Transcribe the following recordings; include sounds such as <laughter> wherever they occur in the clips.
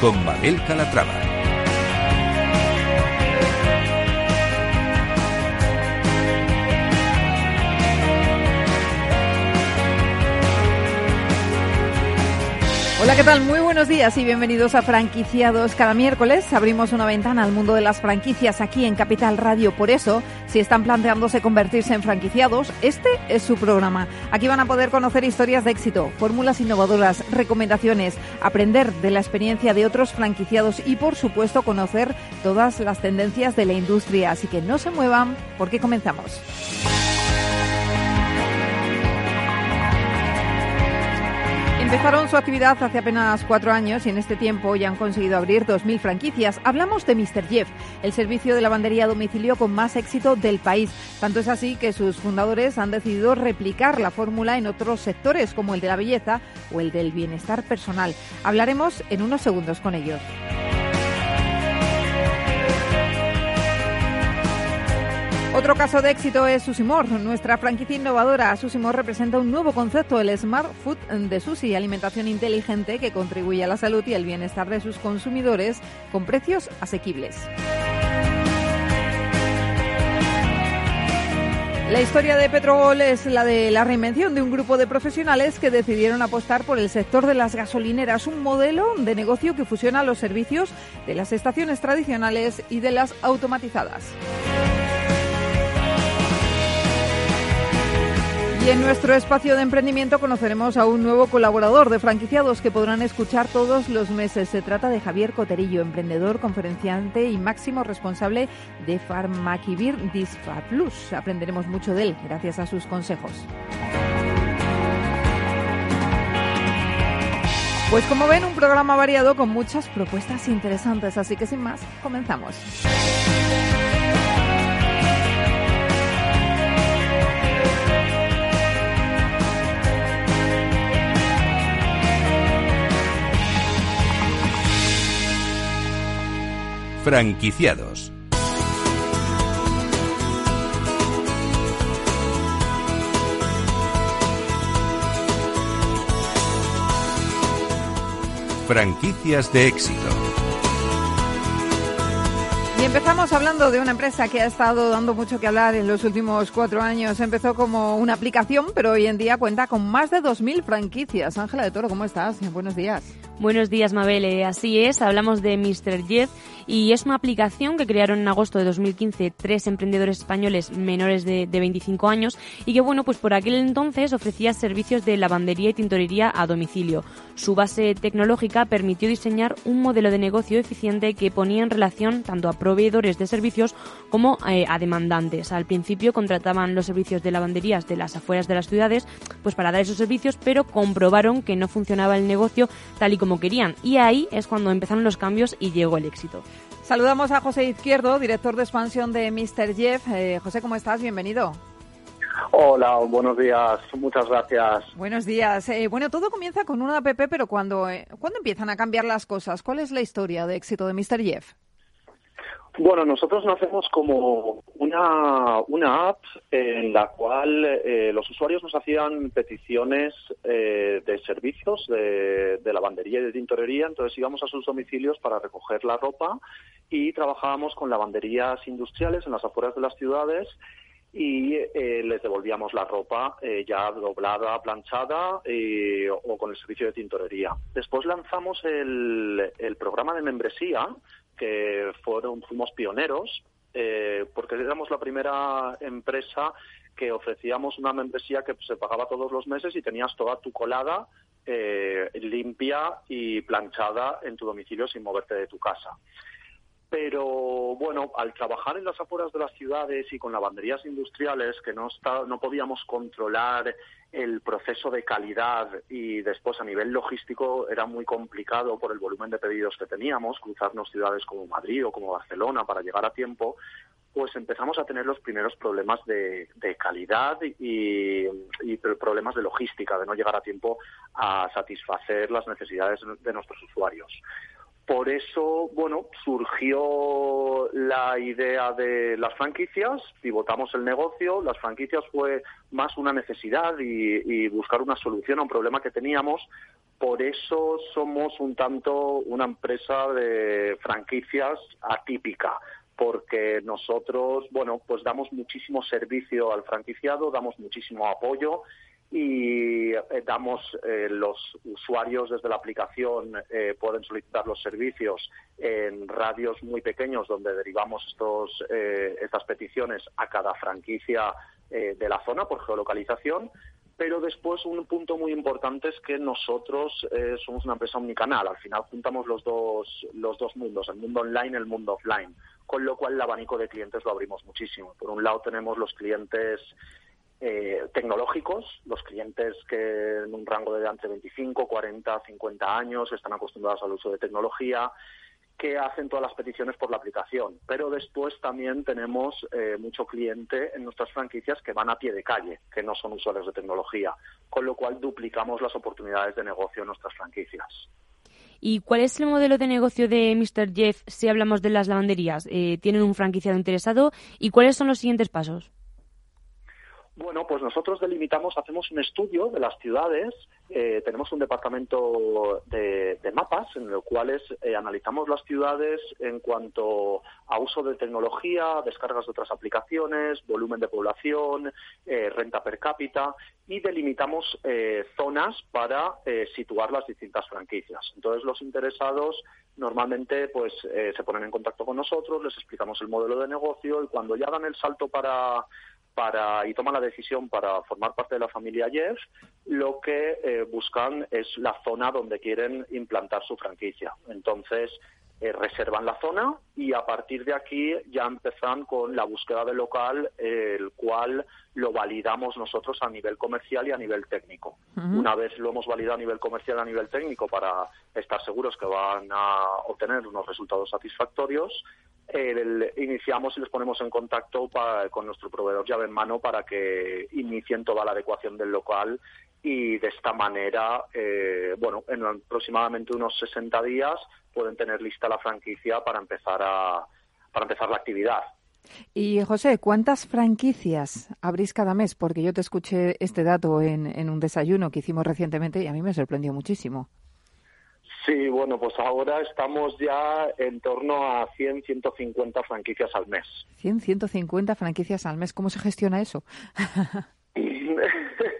Con Mabel Calatrava. Hola, ¿qué tal? Muy buenos días y bienvenidos a Franquiciados. Cada miércoles abrimos una ventana al mundo de las franquicias aquí en Capital Radio. Por eso, si están planteándose convertirse en franquiciados, este es su programa. Aquí van a poder conocer historias de éxito, fórmulas innovadoras, recomendaciones, aprender de la experiencia de otros franquiciados y, por supuesto, conocer todas las tendencias de la industria. Así que no se muevan porque comenzamos. Empezaron su actividad hace apenas cuatro años y en este tiempo ya han conseguido abrir 2.000 franquicias. Hablamos de Mr. Jeff, el servicio de lavandería a domicilio con más éxito del país. Tanto es así que sus fundadores han decidido replicar la fórmula en otros sectores como el de la belleza o el del bienestar personal. Hablaremos en unos segundos con ellos. Otro caso de éxito es Susimor, nuestra franquicia innovadora. Susimor representa un nuevo concepto, el Smart Food de Susi, alimentación inteligente que contribuye a la salud y el bienestar de sus consumidores con precios asequibles. La historia de Petrogol es la de la reinvención de un grupo de profesionales que decidieron apostar por el sector de las gasolineras, un modelo de negocio que fusiona los servicios de las estaciones tradicionales y de las automatizadas. Y en nuestro espacio de emprendimiento conoceremos a un nuevo colaborador de franquiciados que podrán escuchar todos los meses. Se trata de Javier Coterillo, emprendedor, conferenciante y máximo responsable de Farmaquivir Disfa Plus. Aprenderemos mucho de él gracias a sus consejos. Pues como ven, un programa variado con muchas propuestas interesantes, así que sin más, comenzamos. Franquiciados. Franquicias de éxito. Y empezamos hablando de una empresa que ha estado dando mucho que hablar en los últimos cuatro años. Empezó como una aplicación, pero hoy en día cuenta con más de 2.000 franquicias. Ángela de Toro, ¿cómo estás? Buenos días. Buenos días, Mabel. Así es, hablamos de Mr. Jeff y es una aplicación que crearon en agosto de 2015 tres emprendedores españoles menores de, 25 años y que, bueno, pues por aquel entonces ofrecía servicios de lavandería y tintorería a domicilio. Su base tecnológica permitió diseñar un modelo de negocio eficiente que ponía en relación tanto a proveedores de servicios como eh, a demandantes. Al principio contrataban los servicios de lavanderías de las afueras de las ciudades pues para dar esos servicios, pero comprobaron que no funcionaba el negocio tal y como como querían. Y ahí es cuando empezaron los cambios y llegó el éxito. Saludamos a José Izquierdo, director de expansión de Mr. Jeff. Eh, José, ¿cómo estás? Bienvenido. Hola, buenos días, muchas gracias. Buenos días. Eh, bueno, todo comienza con una app, pero cuando, eh, ¿cuándo empiezan a cambiar las cosas? ¿Cuál es la historia de éxito de Mr. Jeff? Bueno, nosotros nacemos como una, una app en la cual eh, los usuarios nos hacían peticiones eh, de servicios de, lavandería y de tintorería, entonces íbamos a sus domicilios para recoger la ropa y trabajábamos con lavanderías industriales en las afueras de las ciudades y eh, les devolvíamos la ropa ya doblada, planchada o con el servicio de tintorería. Después lanzamos el, el programa de membresía que fueron, fuimos pioneros, eh, porque éramos la primera empresa que ofrecíamos una membresía que se pagaba todos los meses y tenías toda tu colada eh, limpia y planchada en tu domicilio sin moverte de tu casa. Pero bueno, al trabajar en las afueras de las ciudades y con lavanderías industriales que no, está, no podíamos controlar el proceso de calidad y después a nivel logístico era muy complicado por el volumen de pedidos que teníamos, cruzarnos ciudades como Madrid o como Barcelona para llegar a tiempo, pues empezamos a tener los primeros problemas de, calidad y, y, problemas de logística, de no llegar a tiempo a satisfacer las necesidades de nuestros usuarios. Por eso, bueno, surgió la idea de las franquicias, pivotamos el negocio, las franquicias fue más una necesidad y, buscar una solución a un problema que teníamos, Por eso somos un tanto una empresa de franquicias atípica, porque nosotros, bueno, pues damos muchísimo servicio al franquiciado, damos muchísimo apoyo y eh, damos eh, los usuarios desde la aplicación eh, pueden solicitar los servicios en radios muy pequeños donde derivamos estos estas peticiones a cada franquicia de la zona por geolocalización. Pero después un punto muy importante es que nosotros somos una empresa omnicanal. Al final juntamos los dos los dos mundos el mundo online y el mundo offline. Con lo cual el abanico de clientes lo abrimos muchísimo. Por un lado tenemos los clientes eh, tecnológicos, los clientes que en un rango de entre 25, 40, 50 años están acostumbrados al uso de tecnología, que hacen todas las peticiones por la aplicación. Pero después también tenemos eh, mucho cliente en nuestras franquicias que van a pie de calle, que no son usuarios de tecnología, con lo cual duplicamos las oportunidades de negocio en nuestras franquicias. ¿Y cuál es el modelo de negocio de Mr. Jeff si hablamos de las lavanderías? Eh, ¿Tienen un franquiciado interesado? ¿Y cuáles son los siguientes pasos? Bueno, pues nosotros delimitamos, hacemos un estudio de las ciudades, eh, tenemos un departamento de, mapas en los cuales eh, analizamos las ciudades en cuanto a uso de tecnología, descargas de otras aplicaciones, volumen de población, eh, renta per cápita y delimitamos zonas para situar las distintas franquicias. Entonces los interesados normalmente pues se ponen en contacto con nosotros, les explicamos el modelo de negocio y cuando ya dan el salto para para, y toman la decisión para formar parte de la familia Jeff, lo que eh, buscan es la zona donde quieren implantar su franquicia. Entonces, eh, reservan la zona y a partir de aquí ya empezan con la búsqueda del local, el cual lo validamos nosotros a nivel comercial y a nivel técnico. Una vez lo hemos validado a nivel comercial y a nivel técnico para estar seguros que van a obtener unos resultados satisfactorios, iniciamos y les ponemos en contacto con nuestro proveedor llave en mano para que inicien toda la adecuación del local y de esta manera, eh, bueno, en aproximadamente unos 60 días pueden tener lista la franquicia para empezar a para empezar la actividad. Y José, ¿cuántas franquicias abrís cada mes? Porque yo te escuché este dato en, en un desayuno que hicimos recientemente y a mí me sorprendió muchísimo. Sí, bueno, pues ahora estamos ya en torno a 100, 150 franquicias al mes. 100, 150 franquicias al mes. ¿Cómo se gestiona eso? <laughs>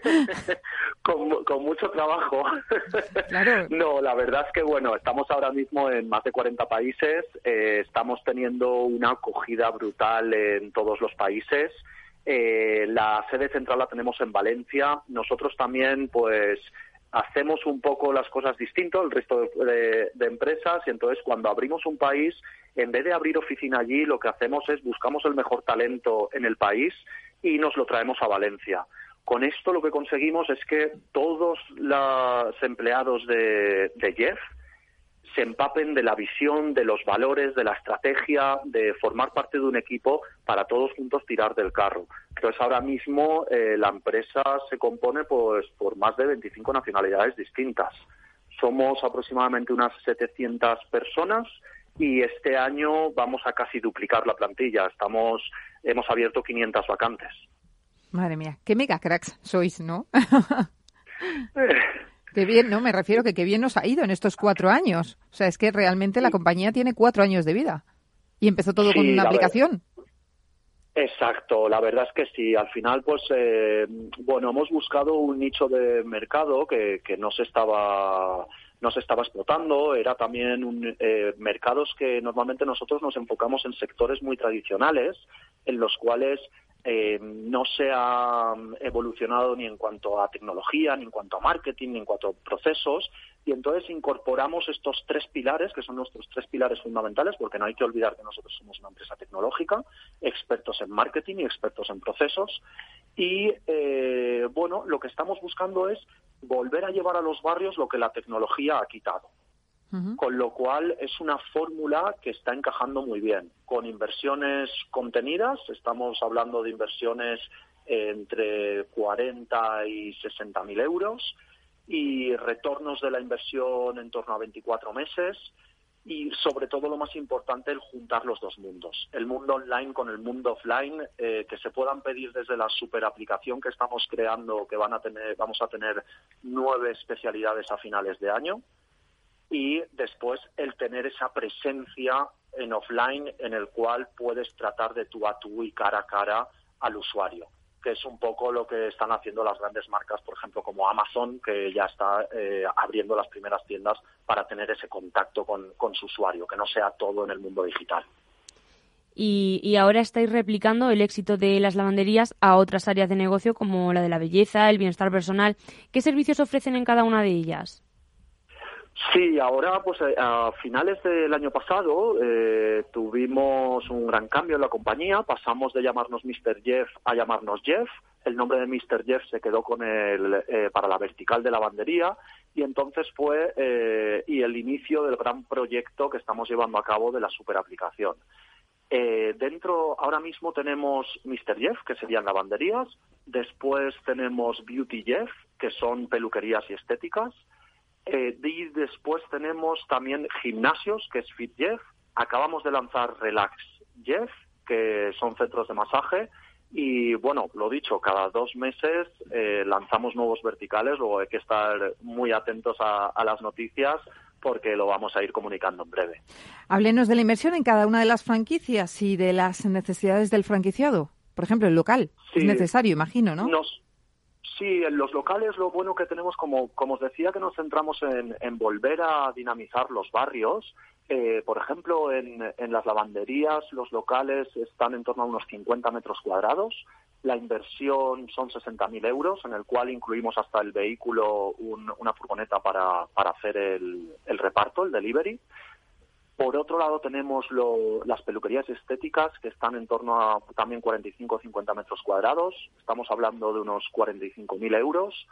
<laughs> con, mucho trabajo. <laughs> Claro. No, la verdad es que, bueno, estamos ahora mismo en más de 40 países. Eh, estamos teniendo una acogida brutal en todos los países. Eh, la sede central la tenemos en Valencia. Nosotros también, pues hacemos un poco las cosas distinto el resto de, empresas y entonces cuando abrimos un país, en vez de abrir oficina allí, lo que hacemos es buscamos el mejor talento en el país y nos lo traemos a Valencia. Con esto lo que conseguimos es que todos los empleados de, Jeff se empapen de la visión, de los valores, de la estrategia, de formar parte de un equipo para todos juntos tirar del carro. Entonces ahora mismo eh, la empresa se compone pues por más de 25 nacionalidades distintas. Somos aproximadamente unas 700 personas y este año vamos a casi duplicar la plantilla. Estamos hemos abierto 500 vacantes. Madre mía, qué mega cracks sois, ¿no? <laughs> Qué bien, ¿no? Me refiero que qué bien nos ha ido en estos cuatro años. O sea, es que realmente la compañía tiene cuatro años de vida. Y empezó todo con una aplicación. Exacto, la verdad es que sí. Al final, pues, eh, bueno, hemos buscado un nicho de mercado que, que no se estaba no se estaba explotando, era también un, eh, mercados que normalmente nosotros nos enfocamos en sectores muy tradicionales, en los cuales eh, no se ha evolucionado ni en cuanto a tecnología, ni en cuanto a marketing, ni en cuanto a procesos, y entonces incorporamos estos tres pilares, que son nuestros tres pilares fundamentales, porque no hay que olvidar que nosotros somos una empresa tecnológica, expertos en marketing y expertos en procesos, y eh, bueno, lo que estamos buscando es volver a llevar a los barrios lo que la tecnología ha quitado. Con lo cual es una fórmula que está encajando muy bien. Con inversiones contenidas, estamos hablando de inversiones entre 40 y 60 mil euros y retornos de la inversión en torno a 24 meses y sobre todo lo más importante, el juntar los dos mundos, el mundo online con el mundo offline, eh, que se puedan pedir desde la super aplicación que estamos creando, que van a tener, vamos a tener nueve especialidades a finales de año, y después el tener esa presencia en offline en el cual puedes tratar de tú a tú y cara a cara al usuario que es un poco lo que están haciendo las grandes marcas, por ejemplo, como Amazon, que ya está eh, abriendo las primeras tiendas para tener ese contacto con, su usuario, que no sea todo en el mundo digital. Y, y, ahora estáis replicando el éxito de las lavanderías a otras áreas de negocio como la de la belleza, el bienestar personal. ¿Qué servicios ofrecen en cada una de ellas? Sí, ahora, pues eh, a finales del año pasado eh, tuvimos un gran cambio en la compañía. Pasamos de llamarnos Mr. Jeff a llamarnos Jeff. El nombre de Mr. Jeff se quedó con el eh, para la vertical de lavandería y entonces fue y el inicio del gran proyecto que estamos llevando a cabo de la superaplicación. dentro, ahora mismo tenemos Mr. Jeff, que serían lavanderías. Después tenemos Beauty Jeff, que son peluquerías y estéticas. Eh, y después tenemos también gimnasios, que es Fit Jeff. Acabamos de lanzar Relax Jeff, que son centros de masaje. Y bueno, lo dicho, cada dos meses eh, lanzamos nuevos verticales. Luego hay que estar muy atentos a, las noticias porque lo vamos a ir comunicando en breve. Háblenos de la inversión en cada una de las franquicias y de las necesidades del franquiciado. Por ejemplo, el local. es necesario, imagino, ¿no? Sí, en los locales lo bueno que tenemos, como, como os decía, que nos centramos en, en volver a dinamizar los barrios. Eh, por ejemplo, en, en, las lavanderías los locales están en torno a unos 50 metros cuadrados. La inversión son 60.000 euros, en el cual incluimos hasta el vehículo una furgoneta para, para hacer el, el reparto, el delivery. Por otro lado, tenemos las peluquerías estéticas que están en torno a también 45 o 50 metros cuadrados. Estamos hablando de unos 45.000 euros,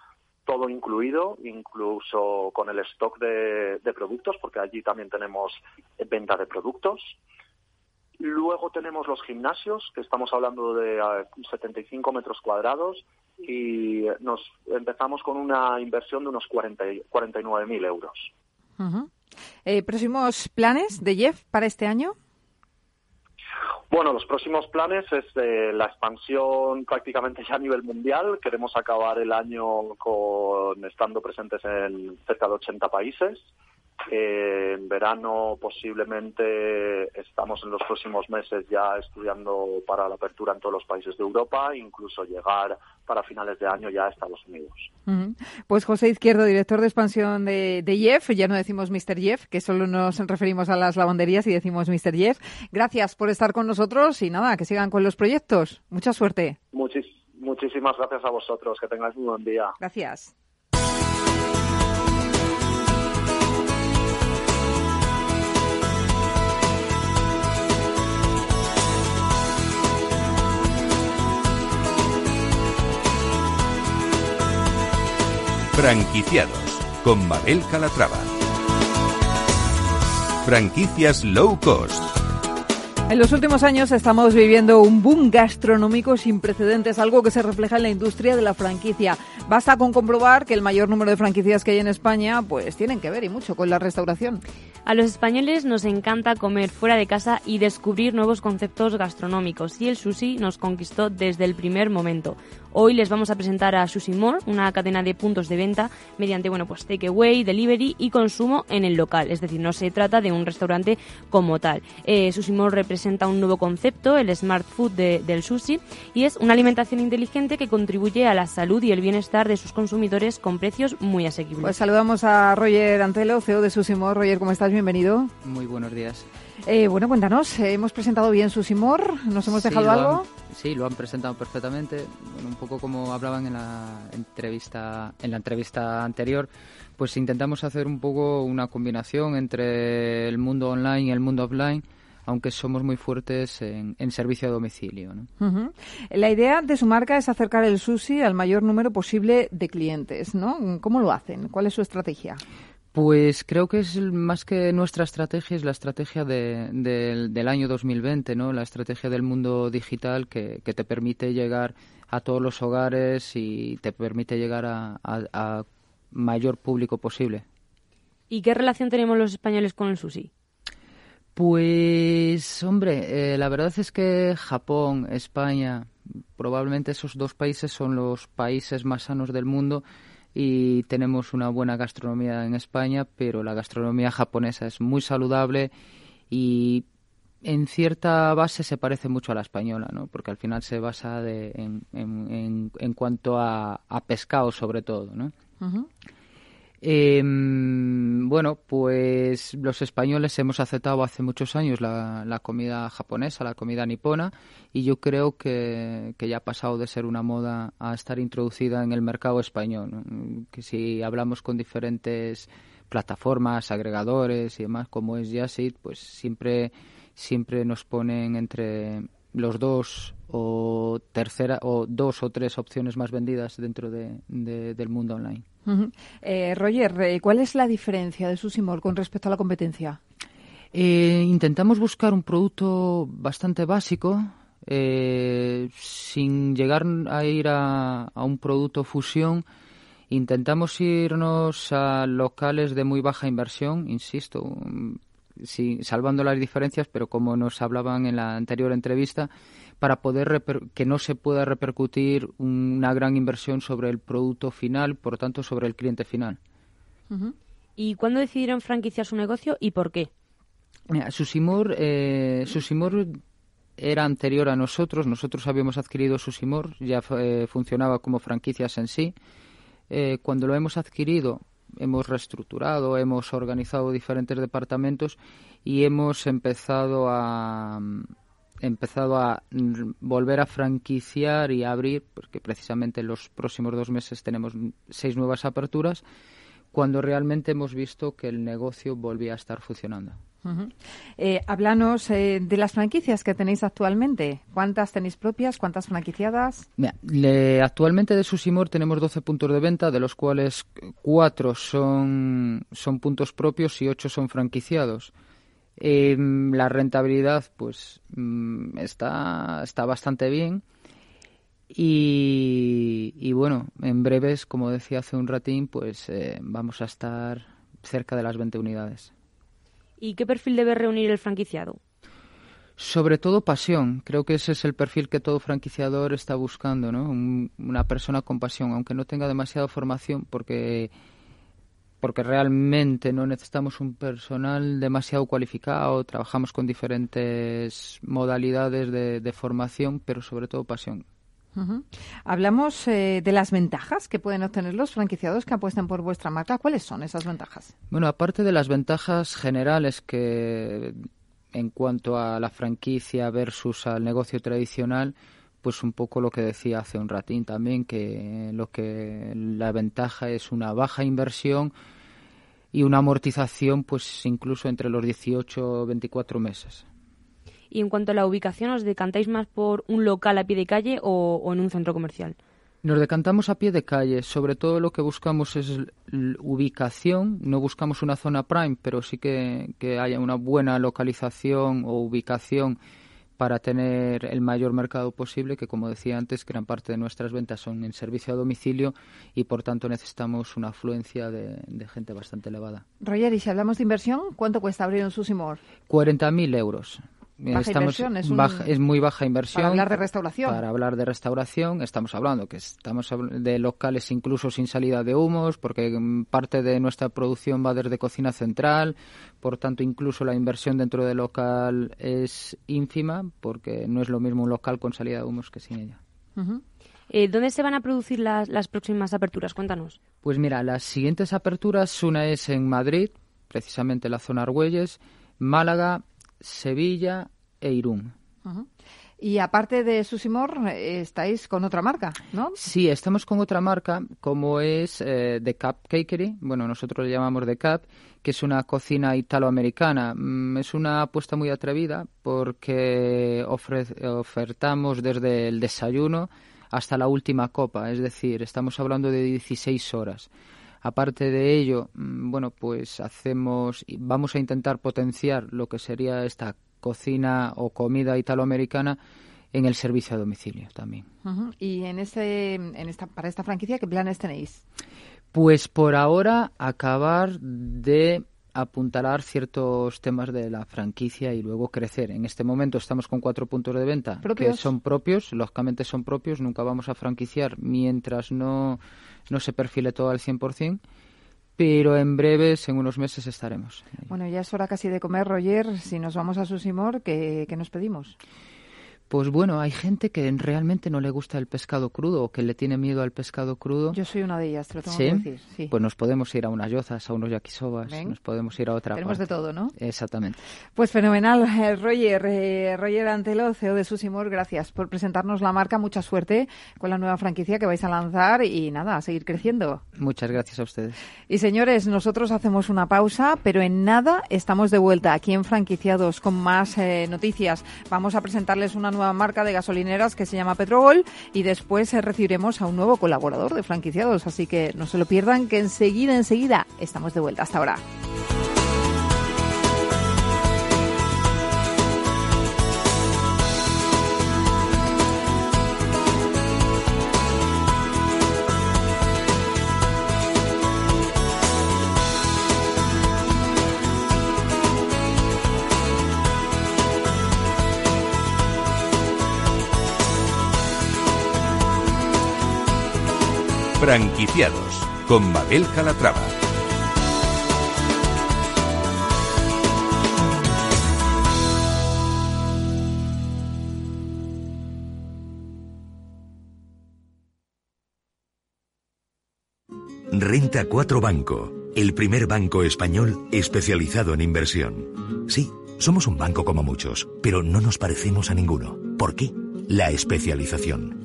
todo incluido, incluso con el stock de, productos, porque allí también tenemos venta de productos. Luego tenemos los gimnasios, que estamos hablando de 75 metros cuadrados, y nos empezamos con una inversión de unos 40, 49.000 euros. Eh, ¿Próximos planes de Jeff para este año? Bueno, los próximos planes es eh, la expansión prácticamente ya a nivel mundial. Queremos acabar el año con estando presentes en cerca de 80 países. Eh, en verano posiblemente estamos en los próximos meses ya estudiando para la apertura en todos los países de Europa, incluso llegar para finales de año ya a Estados Unidos. Pues José Izquierdo, director de expansión de, Jeff, ya no decimos Mr. Jeff, que solo nos referimos a las lavanderías y decimos Mr. Jeff. Gracias por estar con nosotros y nada, que sigan con los proyectos. Mucha suerte. muchísimas gracias a vosotros, que tengáis un buen día. Gracias. Franquiciados con Mabel Calatrava. Franquicias low cost. En los últimos años estamos viviendo un boom gastronómico sin precedentes, algo que se refleja en la industria de la franquicia. Basta con comprobar que el mayor número de franquicias que hay en España pues tienen que ver y mucho con la restauración. A los españoles nos encanta comer fuera de casa y descubrir nuevos conceptos gastronómicos y el sushi nos conquistó desde el primer momento. Hoy les vamos a presentar a Sushi More, una cadena de puntos de venta mediante bueno, pues takeaway, delivery y consumo en el local. Es decir, no se trata de un restaurante como tal. Eh, Sushi More representa un nuevo concepto, el smart food del sushi, y es una alimentación inteligente que contribuye a la salud y el bienestar de sus consumidores con precios muy asequibles. Pues saludamos a Roger Antelo, CEO de Sushi More. Roger, ¿cómo estás? Bienvenido. Muy buenos días. Eh, bueno, cuéntanos, ¿hemos presentado bien Sushi More? ¿Nos hemos dejado algo? sí, lo han presentado perfectamente. Bueno, un poco como hablaban en la entrevista, en la entrevista anterior, pues intentamos hacer un poco una combinación entre el mundo online y el mundo offline aunque somos muy fuertes en, servicio a domicilio. La idea de su marca es acercar el sushi al mayor número posible de clientes, ¿no? ¿Cómo lo hacen? ¿Cuál es su estrategia? Pues creo que es más que nuestra estrategia, es la estrategia del año 2020, ¿no? La estrategia del mundo digital que, te permite llegar a todos los hogares y te permite llegar a, mayor público posible. ¿Y qué relación tenemos los españoles con el sushi? Pues, hombre, eh, la verdad es que Japón, España, probablemente esos dos países son los países más sanos del mundo y tenemos una buena gastronomía en España, pero la gastronomía japonesa es muy saludable y en cierta base se parece mucho a la española, ¿no? Porque al final se basa en, en, cuanto a, pescado sobre todo, ¿no? Em, bueno, pues los españoles hemos aceptado hace muchos años la, comida japonesa, la comida nipona, y yo creo que, ya ha pasado de ser una moda a estar introducida en el mercado español. Que si hablamos con diferentes plataformas, agregadores y demás, como es Yasit, pues siempre, siempre nos ponen entre los dos o tercera o dos o tres opciones más vendidas dentro del mundo online. Eh, Roger, eh, ¿cuál es la diferencia de Susimor con respecto a la competencia? Eh, intentamos buscar un producto bastante básico, sin llegar a ir a, un producto fusión. Intentamos irnos a locales de muy baja inversión, insisto, mm, salvando las diferencias, pero como nos hablaban en la anterior entrevista, para poder que no se pueda repercutir una gran inversión sobre el producto final, por tanto sobre el cliente final. ¿Y cuándo decidieron franquiciar su negocio y por qué? Mira, Susimor, eh, Susimor era anterior a nosotros. Nosotros habíamos adquirido Susimor, ya eh, funcionaba como franquicias en sí. Eh, cuando lo hemos adquirido, hemos reestructurado, hemos organizado diferentes departamentos y hemos empezado a, empezado a volver a franquiciar y a abrir, porque precisamente en los próximos dos meses tenemos seis nuevas aperturas, cuando realmente hemos visto que el negocio volvía a estar funcionando. Eh, háblanos eh, de las franquicias que tenéis actualmente. ¿Cuántas tenéis propias? ¿Cuántas franquiciadas? actualmente de Susimor tenemos 12 puntos de venta, de los cuales cuatro son, son puntos propios y ocho son franquiciados. Em, la rentabilidad, pues, mm, está, está bastante bien. Y, bueno, en breves, como decía hace un ratín, pues eh, vamos a estar cerca de las 20 unidades. ¿Y qué perfil debe reunir el franquiciado? Sobre todo pasión. Creo que ese es el perfil que todo franquiciador está buscando, ¿no? una persona con pasión, aunque no tenga demasiada formación, porque porque realmente no necesitamos un personal demasiado cualificado, trabajamos con diferentes modalidades de, formación, pero sobre todo pasión. Hablamos eh, de las ventajas que pueden obtener los franquiciados que apuestan por vuestra marca. ¿Cuáles son esas ventajas? Bueno, aparte de las ventajas generales que en cuanto a la franquicia versus al negocio tradicional, pues un poco lo que decía hace un ratín también, que lo que la ventaja es una baja inversión y una amortización pues incluso entre los 18 o 24 meses. Y en cuanto a la ubicación, ¿os decantáis más por un local a pie de calle o, en un centro comercial? Nos decantamos a pie de calle. Sobre todo lo que buscamos es ubicación. No buscamos una zona prime, pero sí que, que haya una buena localización o ubicación para tener el mayor mercado posible, que como decía antes, gran parte de nuestras ventas son en servicio a domicilio y por tanto necesitamos una afluencia de, gente bastante elevada. Roger, y si hablamos de inversión, ¿cuánto cuesta abrir un Susimor? 40.000 euros. Baja inversión, es, es, muy baja inversión. Para hablar de restauración. Para hablar de restauración, estamos hablando que estamos de locales incluso sin salida de humos, porque parte de nuestra producción va desde cocina central, por tanto incluso la inversión dentro del local es ínfima, porque no es lo mismo un local con salida de humos que sin ella. Eh, ¿Dónde se van a producir las, las próximas aperturas? Cuéntanos. Pues mira, las siguientes aperturas, una es en Madrid, precisamente la zona Argüelles, Málaga, Sevilla e Irún. Y aparte de Susimor, estáis con otra marca, ¿no? Sí, estamos con otra marca, como es eh, The Cup Cakery. Bueno, nosotros le llamamos The Cup, que es una cocina italoamericana. Mm, es una apuesta muy atrevida porque ofertamos desde el desayuno hasta la última copa, es decir, estamos hablando de 16 horas. Aparte de ello, mm, bueno, pues hacemos, vamos a intentar potenciar lo que sería esta cocina o comida italoamericana en el servicio a domicilio también. Y en ese, en esta, para esta franquicia, ¿qué planes tenéis? Pues por ahora acabar de apuntalar ciertos temas de la franquicia y luego crecer. En este momento estamos con cuatro puntos de venta que son propios, lógicamente son propios, nunca vamos a franquiciar mientras no, no se perfile todo al 100%, pero en breves, en unos meses, estaremos. Bueno, ya es hora casi de comer, Roger. Si nos vamos a Susimor, ¿qué, qué nos pedimos? Pues bueno, hay gente que realmente no le gusta el pescado crudo o que le tiene miedo al pescado crudo. Yo soy una de ellas, te lo tengo que decir. Sí. Pues nos podemos ir a unas yozas, a unos yakisobas, nos podemos ir a otra Tenemos de todo, ¿no? Exactamente. Pues fenomenal. Eh, Roger, eh, Roger Antelo, CEO de Susimor, gracias por presentarnos la marca. Mucha suerte con la nueva franquicia que vais a lanzar y nada, a seguir creciendo. Muchas gracias a ustedes. Y señores, nosotros hacemos una pausa, pero en nada estamos de vuelta aquí en Franquiciados con más eh, noticias. Vamos a presentarles una nueva marca de gasolineras que se llama Petrogol y después eh, recibiremos a un nuevo colaborador de franquiciados. Así que no se lo pierdan, que enseguida, enseguida estamos de vuelta. Hasta ahora. Franquiciados con Mabel Calatrava. Renta 4 Banco, el primer banco español especializado en inversión. Sí, somos un banco como muchos, pero no nos parecemos a ninguno. ¿Por qué? La especialización.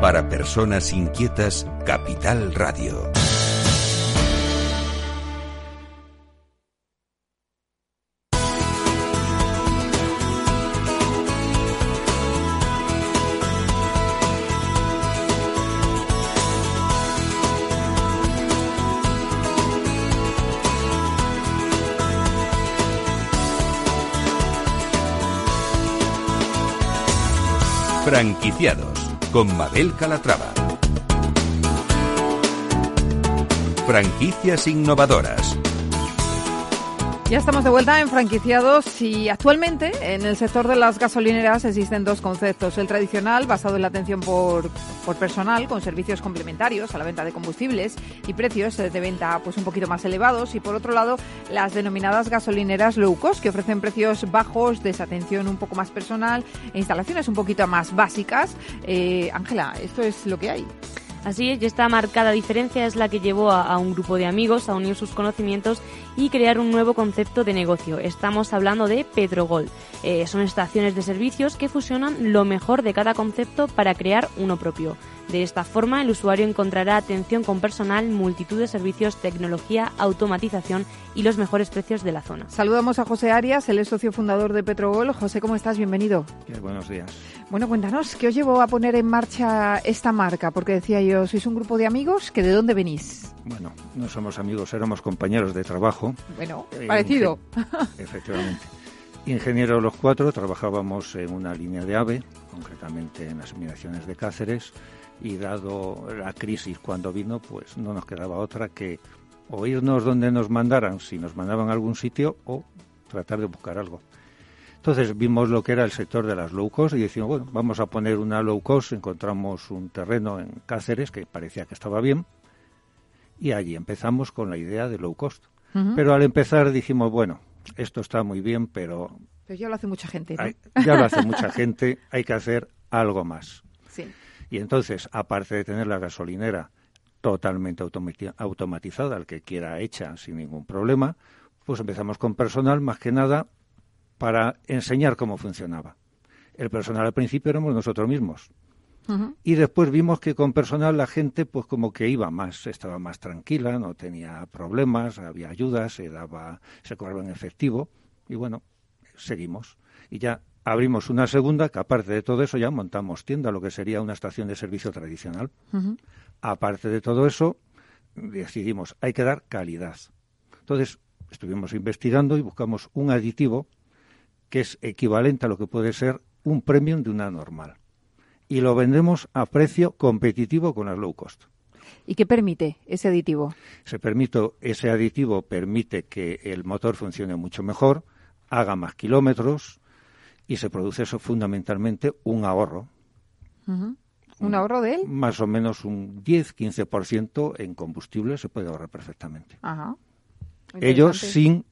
Para personas inquietas, Capital Radio. Franquiciados con Mabel Calatrava. Franquicias innovadoras. Ya estamos de vuelta en franquiciados y actualmente en el sector de las gasolineras existen dos conceptos. El tradicional, basado en la atención por, por personal, con servicios complementarios a la venta de combustibles y precios de venta pues un poquito más elevados. Y por otro lado, las denominadas gasolineras low cost, que ofrecen precios bajos, desatención un poco más personal e instalaciones un poquito más básicas. Eh, Ángela, esto es lo que hay. Así es, y esta marcada diferencia es la que llevó a, un grupo de amigos a unir sus conocimientos y crear un nuevo concepto de negocio. Estamos hablando de Petrogol. Eh, son estaciones de servicios que fusionan lo mejor de cada concepto para crear uno propio. De esta forma, el usuario encontrará atención con personal, multitud de servicios, tecnología, automatización y los mejores precios de la zona. Saludamos a José Arias, el socio fundador de Petrogol. José, ¿cómo estás? Bienvenido. buenos días. Bueno, cuéntanos, ¿qué os llevó a poner en marcha esta marca? Porque decía yo, sois un grupo de amigos, ¿que ¿de dónde venís? Bueno, no somos amigos, éramos compañeros de trabajo. Bueno, eh, parecido. <laughs> Efectivamente. Ingenieros los cuatro, trabajábamos en una línea de AVE, concretamente en las migraciones de Cáceres, y dado la crisis cuando vino, pues no nos quedaba otra que o irnos donde nos mandaran, si nos mandaban a algún sitio, o tratar de buscar algo. Entonces vimos lo que era el sector de las low cost y decimos, bueno, vamos a poner una low cost, encontramos un terreno en Cáceres que parecía que estaba bien y allí empezamos con la idea de low cost. Pero al empezar dijimos, bueno, esto está muy bien, pero... Pero ya lo hace mucha gente. ya lo hace mucha gente, hay que hacer algo más. Sí. Y entonces, aparte de tener la gasolinera totalmente automatizada, al que quiera hecha sin ningún problema, pues empezamos con personal más que nada para enseñar cómo funcionaba. El personal al principio éramos nosotros mismos. Y después vimos que con personal la gente pues como que iba más, estaba más tranquila, no tenía problemas, había ayudas, se daba, se cobraba en efectivo y bueno, seguimos. Y ya abrimos una segunda que aparte de todo eso ya montamos tienda, lo que sería una estación de servicio tradicional. Aparte de todo eso, decidimos, hay que dar calidad. Entonces, estuvimos investigando y buscamos un aditivo que es equivalente a lo que puede ser un premium de una normal. Y lo vendemos a precio competitivo con las low cost. ¿Y qué permite ese aditivo? Se permite, ese aditivo permite que el motor funcione mucho mejor, haga más kilómetros, y se produce eso fundamentalmente un ahorro. ¿Un ahorro de él? Más o menos un 10-15% en combustible se puede ahorrar perfectamente. Ajá. Ellos sin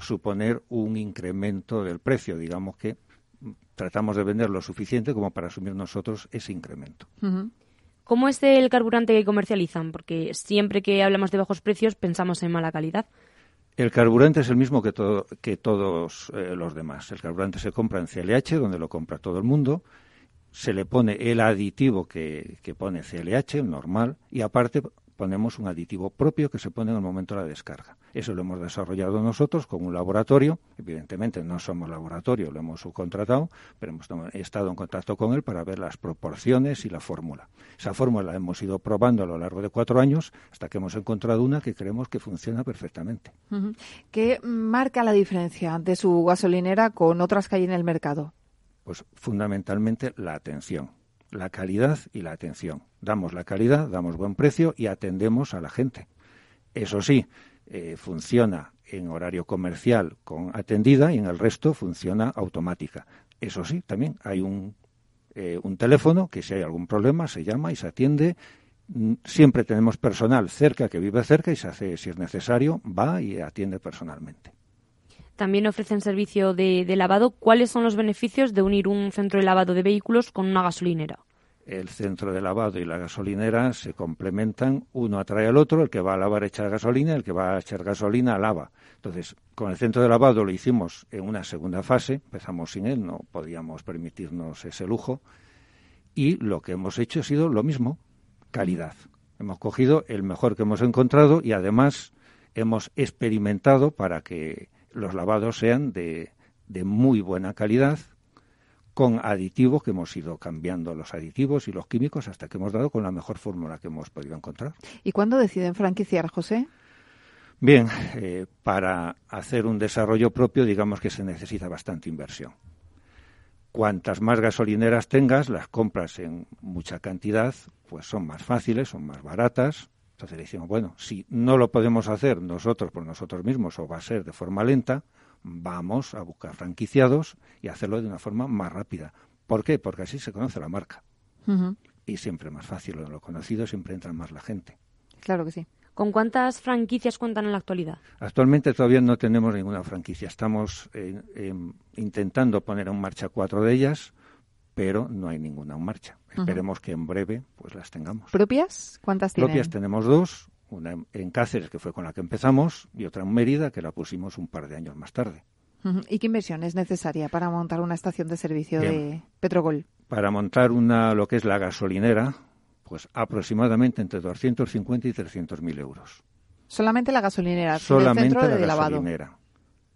suponer un incremento del precio, digamos que tratamos de vender lo suficiente como para asumir nosotros ese incremento. ¿Cómo es el carburante que comercializan? Porque siempre que hablamos de bajos precios pensamos en mala calidad. El carburante es el mismo que, que todos eh, los demás. El carburante se compra en CLH, donde lo compra todo el mundo. Se le pone el aditivo que, que pone CLH, normal, y aparte ponemos un aditivo propio que se pone en el momento de la descarga. Eso lo hemos desarrollado nosotros con un laboratorio. Evidentemente no somos laboratorio, lo hemos subcontratado, pero hemos estado en contacto con él para ver las proporciones y la fórmula. Esa fórmula la hemos ido probando a lo largo de cuatro años hasta que hemos encontrado una que creemos que funciona perfectamente. ¿Qué marca la diferencia de su gasolinera con otras que hay en el mercado? Pues fundamentalmente la atención la calidad y la atención. Damos la calidad, damos buen precio y atendemos a la gente. Eso sí, eh, funciona en horario comercial con atendida y en el resto funciona automática. Eso sí, también hay un, eh, un teléfono que si hay algún problema se llama y se atiende. Mm, siempre tenemos personal cerca que vive cerca y se hace, si es necesario, va y atiende personalmente. También ofrecen servicio de, lavado. ¿Cuáles son los beneficios de unir un centro de lavado de vehículos con una gasolinera? el centro de lavado y la gasolinera se complementan, uno atrae al otro, el que va a lavar echa gasolina, el que va a echar gasolina lava. Entonces, con el centro de lavado lo hicimos en una segunda fase, empezamos sin él, no podíamos permitirnos ese lujo, y lo que hemos hecho ha sido lo mismo, calidad. Hemos cogido el mejor que hemos encontrado y además hemos experimentado para que los lavados sean de, de muy buena calidad, con aditivos que hemos ido cambiando los aditivos y los químicos hasta que hemos dado con la mejor fórmula que hemos podido encontrar. ¿Y cuándo deciden franquiciar, José? Bien, eh, para hacer un desarrollo propio digamos que se necesita bastante inversión. cuantas más gasolineras tengas, las compras en mucha cantidad, pues son más fáciles, son más baratas. Entonces decimos, bueno, si no lo podemos hacer nosotros por nosotros mismos o va a ser de forma lenta, vamos a buscar franquiciados y hacerlo de una forma más rápida. ¿Por qué? Porque así se conoce la marca. Y siempre más fácil, en lo conocido siempre entra más la gente. Claro que sí. ¿Con cuántas franquicias cuentan en la actualidad? Actualmente todavía no tenemos ninguna franquicia. Estamos eh, intentando poner en marcha cuatro de ellas, pero no hay ninguna en marcha. Esperemos que en breve pues las tengamos. ¿Propias? ¿Cuántas tienen? Propias tenemos dos, una en Cáceres, que fue con la que empezamos, y otra en Mérida, que la pusimos un par de años más tarde. ¿Y qué inversión es necesaria para montar una estación de servicio de Petrogol? Para montar una, lo que es la gasolinera, pues aproximadamente entre 250 y 300 mil euros. Solamente la gasolinera, Solamente el centro la de gasolinera.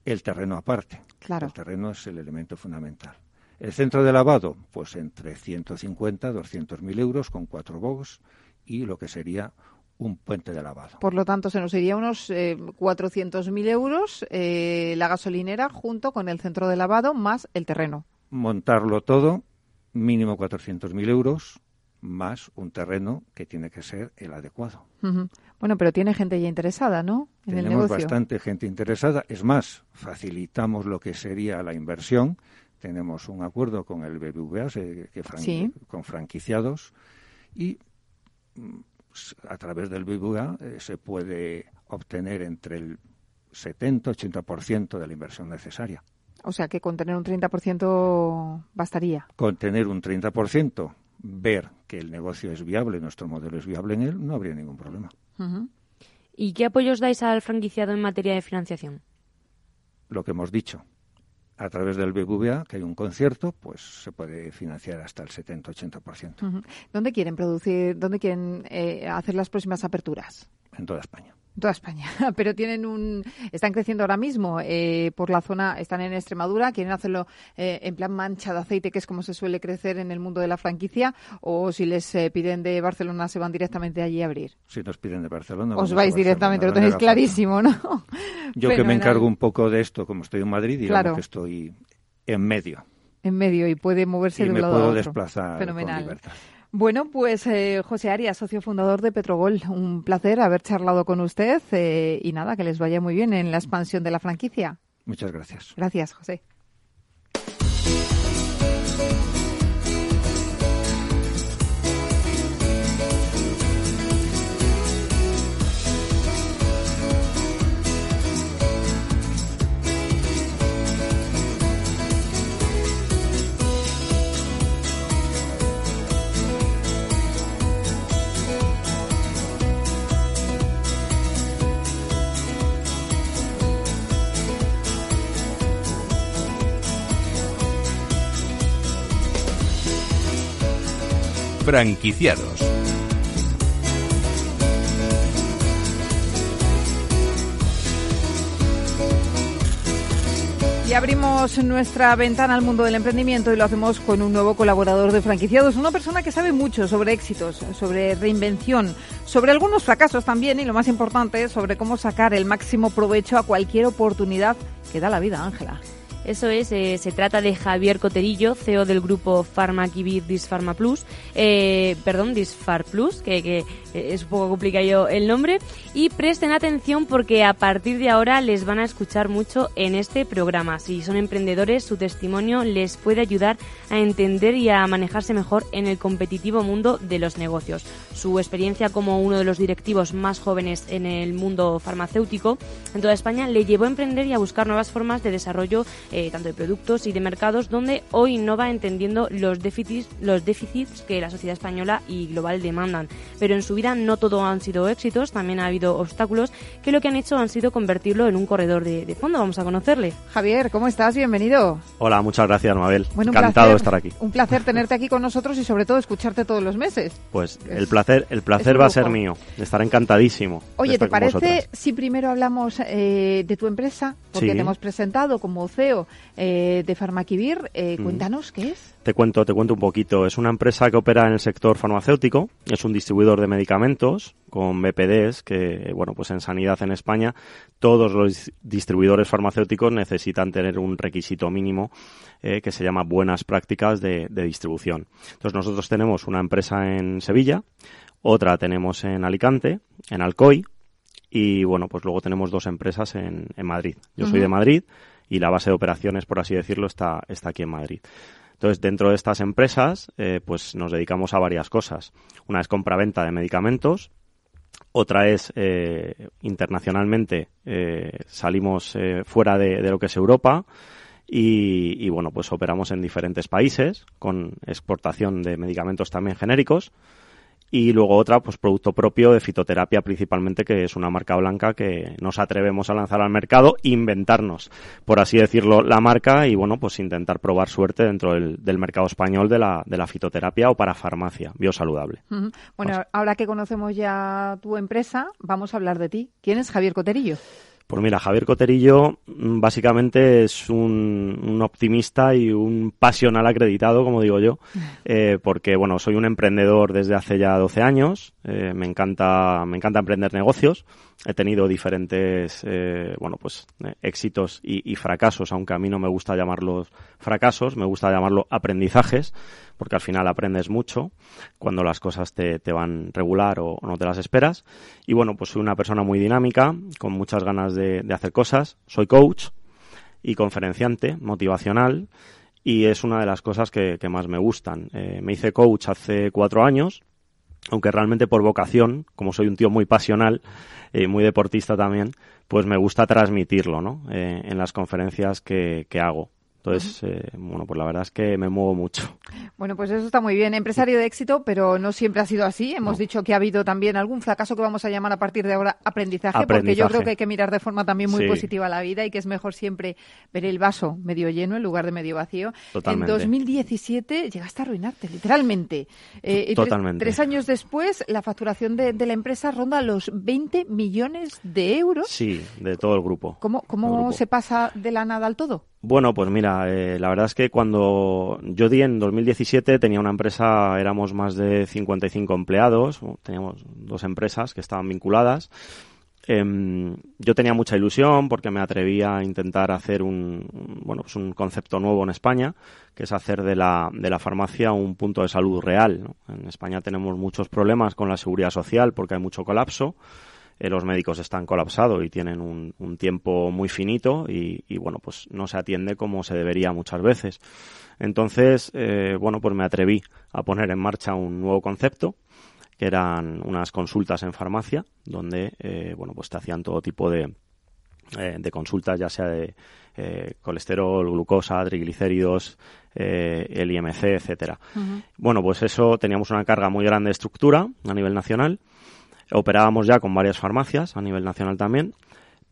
El terreno aparte. Claro. El terreno es el elemento fundamental. El centro de lavado, pues entre 150 y 200 mil euros con cuatro box y lo que sería un puente de lavado. Por lo tanto, se nos iría unos eh, 400.000 euros eh, la gasolinera junto con el centro de lavado más el terreno. Montarlo todo, mínimo 400.000 euros, más un terreno que tiene que ser el adecuado. Bueno, pero tiene gente ya interesada, ¿no? En el Tenemos negocio. bastante gente interesada. Es más, facilitamos lo que sería la inversión. Tenemos un acuerdo con el BBVA se- que fran- Sí. con franquiciados y mm, a través del BBVA eh, se puede obtener entre el 70-80% de la inversión necesaria. O sea, que con tener un 30% bastaría. Con tener un 30%, ver que el negocio es viable, nuestro modelo es viable en él, no habría ningún problema. ¿Y qué apoyos dais al franquiciado en materia de financiación? lo que hemos dicho. A través del BBVA, que hay un concierto, pues se puede financiar hasta el 70-80% Ujú. ¿Dónde quieren producir, dónde quieren eh, hacer las próximas aperturas? en toda España. Toda España, <laughs> pero tienen un, están creciendo ahora mismo eh, por la zona, están en Extremadura, quieren hacerlo eh, en plan mancha de aceite, que es como se suele crecer en el mundo de la franquicia, o si les eh, piden de Barcelona se van directamente allí a abrir. Si nos piden de Barcelona. Os vais directamente, lo tenéis clarísimo, ¿no? Yo que me encargo un poco de esto, como estoy en Madrid, digamos Claro. que estoy en medio En medio y puede moverse y de un me lado a puedo otro. desplazar Fenomenal. con libertad. Bueno, pues eh, José Arias, socio fundador de Petrogol, un placer haber charlado con usted eh, y nada, que les vaya muy bien en la expansión de la franquicia. Muchas gracias. Gracias, José. Franquiciados. Y abrimos nuestra ventana al mundo del emprendimiento y lo hacemos con un nuevo colaborador de franquiciados, una persona que sabe mucho sobre éxitos, sobre reinvención, sobre algunos fracasos también y lo más importante, sobre cómo sacar el máximo provecho a cualquier oportunidad que da la vida, Ángela. Eso es, eh, se trata de Javier Coterillo, CEO del grupo Pharmakibir Dispharma Plus, eh, perdón, Disfar Plus, que, que eh, es un poco complicado el nombre, y presten atención porque a partir de ahora les van a escuchar mucho en este programa. Si son emprendedores, su testimonio les puede ayudar a entender y a manejarse mejor en el competitivo mundo de los negocios. Su experiencia como uno de los directivos más jóvenes en el mundo farmacéutico en toda España le llevó a emprender y a buscar nuevas formas de desarrollo eh, tanto de productos y de mercados donde hoy no va entendiendo los déficits, los déficits que la sociedad española y global demandan. Pero en su vida no todo han sido éxitos, también ha habido obstáculos que lo que han hecho han sido convertirlo en un corredor de, de fondo. Vamos a conocerle. Javier, ¿cómo estás? Bienvenido. Hola, muchas gracias, Mabel. Bueno, Encantado placer, de estar aquí. Un placer tenerte aquí con nosotros y sobre todo escucharte todos los meses. Pues Es- el placer, el placer va a ser mío. Estaré encantadísimo. Oye, ¿te parece vosotras. si primero hablamos eh, de tu empresa? Porque Sí. te hemos presentado como CEO CEO de Farmaquivir. Mm. Cuéntanos qué es. Te cuento, te cuento un poquito. Es una empresa que opera en el sector farmacéutico, es un distribuidor de medicamentos con BPDs que, bueno, pues en sanidad en España todos los distribuidores farmacéuticos necesitan tener un requisito mínimo eh, que se llama buenas prácticas de, distribución. Entonces nosotros tenemos una empresa en Sevilla, otra tenemos en Alicante, en Alcoy, y bueno, pues luego tenemos dos empresas en, Madrid. Yo soy de Madrid y la base de operaciones, por así decirlo, está, está aquí en Madrid. Entonces, dentro de estas empresas, eh, pues nos dedicamos a varias cosas. Una es compra-venta de medicamentos, otra es eh, internacionalmente eh, salimos fuera de, lo que es Europa y, y, bueno, pues operamos en diferentes países con exportación de medicamentos también genéricos y luego otra, pues producto propio de fitoterapia principalmente, que es una marca blanca que nos atrevemos a lanzar al mercado, inventarnos, por así decirlo, la marca y bueno, pues intentar probar suerte dentro del, mercado español de la, de la fitoterapia o para farmacia biosaludable. Bueno, ahora que conocemos ya tu empresa, vamos a hablar de ti. ¿Quién es Javier Coterillo? Pues mira, Javier Coterillo mm, básicamente es un, optimista y un pasional acreditado, como digo yo, <laughs> eh, porque bueno, soy un emprendedor desde hace ya 12 años, eh, me encanta, me encanta emprender negocios, he tenido diferentes, eh, bueno, pues éxitos y, y, fracasos, aunque a mí no me gusta llamarlos fracasos, me gusta llamarlos aprendizajes, porque al final aprendes mucho cuando las cosas te, te van regular o, no te las esperas. Y bueno, pues soy una persona muy dinámica, con muchas ganas de, hacer cosas. Soy coach y conferenciante, motivacional, y es una de las cosas que, que más me gustan. Eh, me hice coach hace cuatro años, aunque realmente por vocación, como soy un tío muy pasional y muy deportista también, pues me gusta transmitirlo, ¿no? Eh, en las conferencias que, que hago. Entonces, eh, bueno, pues la verdad es que me muevo mucho. Bueno, pues eso está muy bien. Empresario de éxito, pero no siempre ha sido así. Hemos dicho que ha habido también algún fracaso que vamos a llamar a partir de ahora aprendizaje, porque yo creo que hay que mirar de forma también muy positiva la vida y que es mejor siempre ver el vaso medio lleno en lugar de medio vacío. Totalmente. En 2017 llegaste a arruinarte, literalmente. Eh, Totalmente. Tres, años después, la facturación de, la empresa ronda los 20 millones de euros. Sí, de todo el grupo. ¿Cómo, cómo se pasa de la nada al todo? Bueno, pues mira, eh, la verdad es que cuando yo di en 2017 tenía una empresa, éramos más de 55 empleados, teníamos dos empresas que estaban vinculadas. Em, yo tenía mucha ilusión porque me atrevía a intentar hacer un, bueno, pues un concepto nuevo en España, que es hacer de la, de la farmacia un punto de salud real. En España tenemos muchos problemas con la seguridad social porque hay mucho colapso. Eh, los médicos están colapsados y tienen un, tiempo muy finito y, bueno, pues no se atiende como se debería muchas veces. Entonces, eh, bueno, pues me atreví a poner en marcha un nuevo concepto que eran unas consultas en farmacia donde, eh, bueno, pues te hacían todo tipo de, de consultas, ya sea de colesterol, glucosa, triglicéridos, el IMC, etcétera. Bueno, pues eso teníamos una carga muy grande de estructura a nivel nacional Operábamos ya con varias farmacias a nivel nacional también,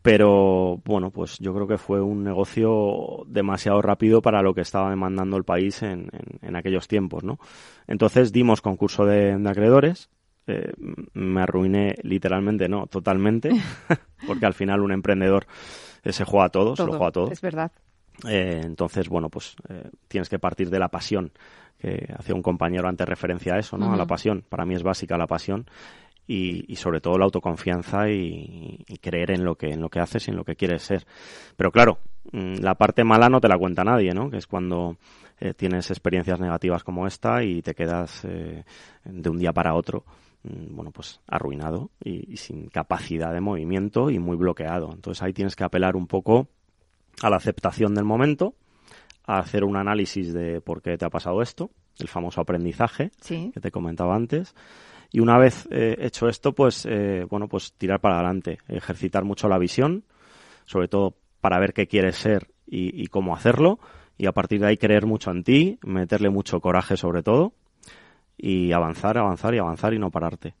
pero bueno, pues yo creo que fue un negocio demasiado rápido para lo que estaba demandando el país en, en, aquellos tiempos, ¿no? Entonces dimos concurso de, acreedores, eh, me arruiné literalmente, no, totalmente, <laughs> <laughs> porque al final un emprendedor eh, se juega a todos, lo juega a todos. Es verdad. Eh, entonces, bueno, pues tienes que partir de la pasión, que hacía un compañero antes referencia a eso, ¿no? A la pasión. Para mí es básica la pasión y, sobre todo la autoconfianza y, creer en lo que en lo que haces y en lo que quieres ser. Pero claro, mm, la parte mala no te la cuenta nadie, ¿no? Que es cuando eh, tienes experiencias negativas como esta y te quedas eh, de un día para otro, mm, bueno, pues arruinado y, sin capacidad de movimiento y muy bloqueado. Entonces ahí tienes que apelar un poco a la aceptación del momento, a hacer un análisis de por qué te ha pasado esto, el famoso aprendizaje que te comentaba antes y una vez eh, hecho esto, pues, eh, bueno, pues tirar para adelante, ejercitar mucho la visión, sobre todo para ver qué quieres ser y, cómo hacerlo, y a partir de ahí creer mucho en ti, meterle mucho coraje sobre todo, y avanzar, avanzar y avanzar y no pararte.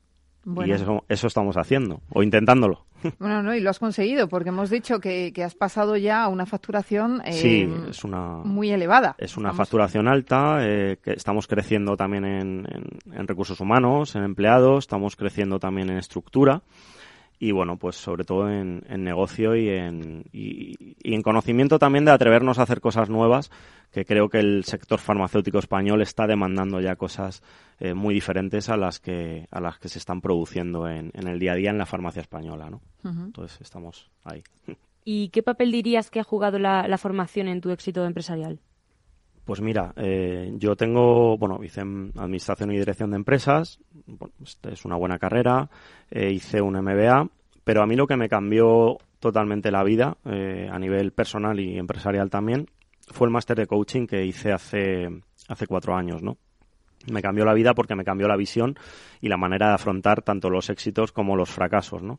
Y eso, eso estamos haciendo, o intentándolo. <laughs> Bueno, no, y lo has conseguido, porque hemos dicho que, has pasado ya a una facturación eh, es una, muy elevada. Es una facturación alta, eh, que estamos creciendo también en, recursos humanos, en empleados, estamos creciendo también en estructura. Y bueno, pues sobre todo en, negocio y en, y, en conocimiento también de atrevernos a hacer cosas nuevas, que creo que el sector farmacéutico español está demandando ya cosas eh, muy diferentes a las que a las que se están produciendo en, el día a día en la farmacia española, ¿no? Entonces estamos ahí. ¿Y qué papel dirías que ha jugado la, formación en tu éxito empresarial? Pues mira, eh, yo tengo, bueno, hice administración y dirección de empresas, es una buena carrera, eh, hice un MBA, pero a mí lo que me cambió totalmente la vida, eh, a nivel personal y empresarial también, fue el máster de coaching que hice hace, hace cuatro años, ¿no? Me cambió la vida porque me cambió la visión y la manera de afrontar tanto los éxitos como los fracasos, ¿no?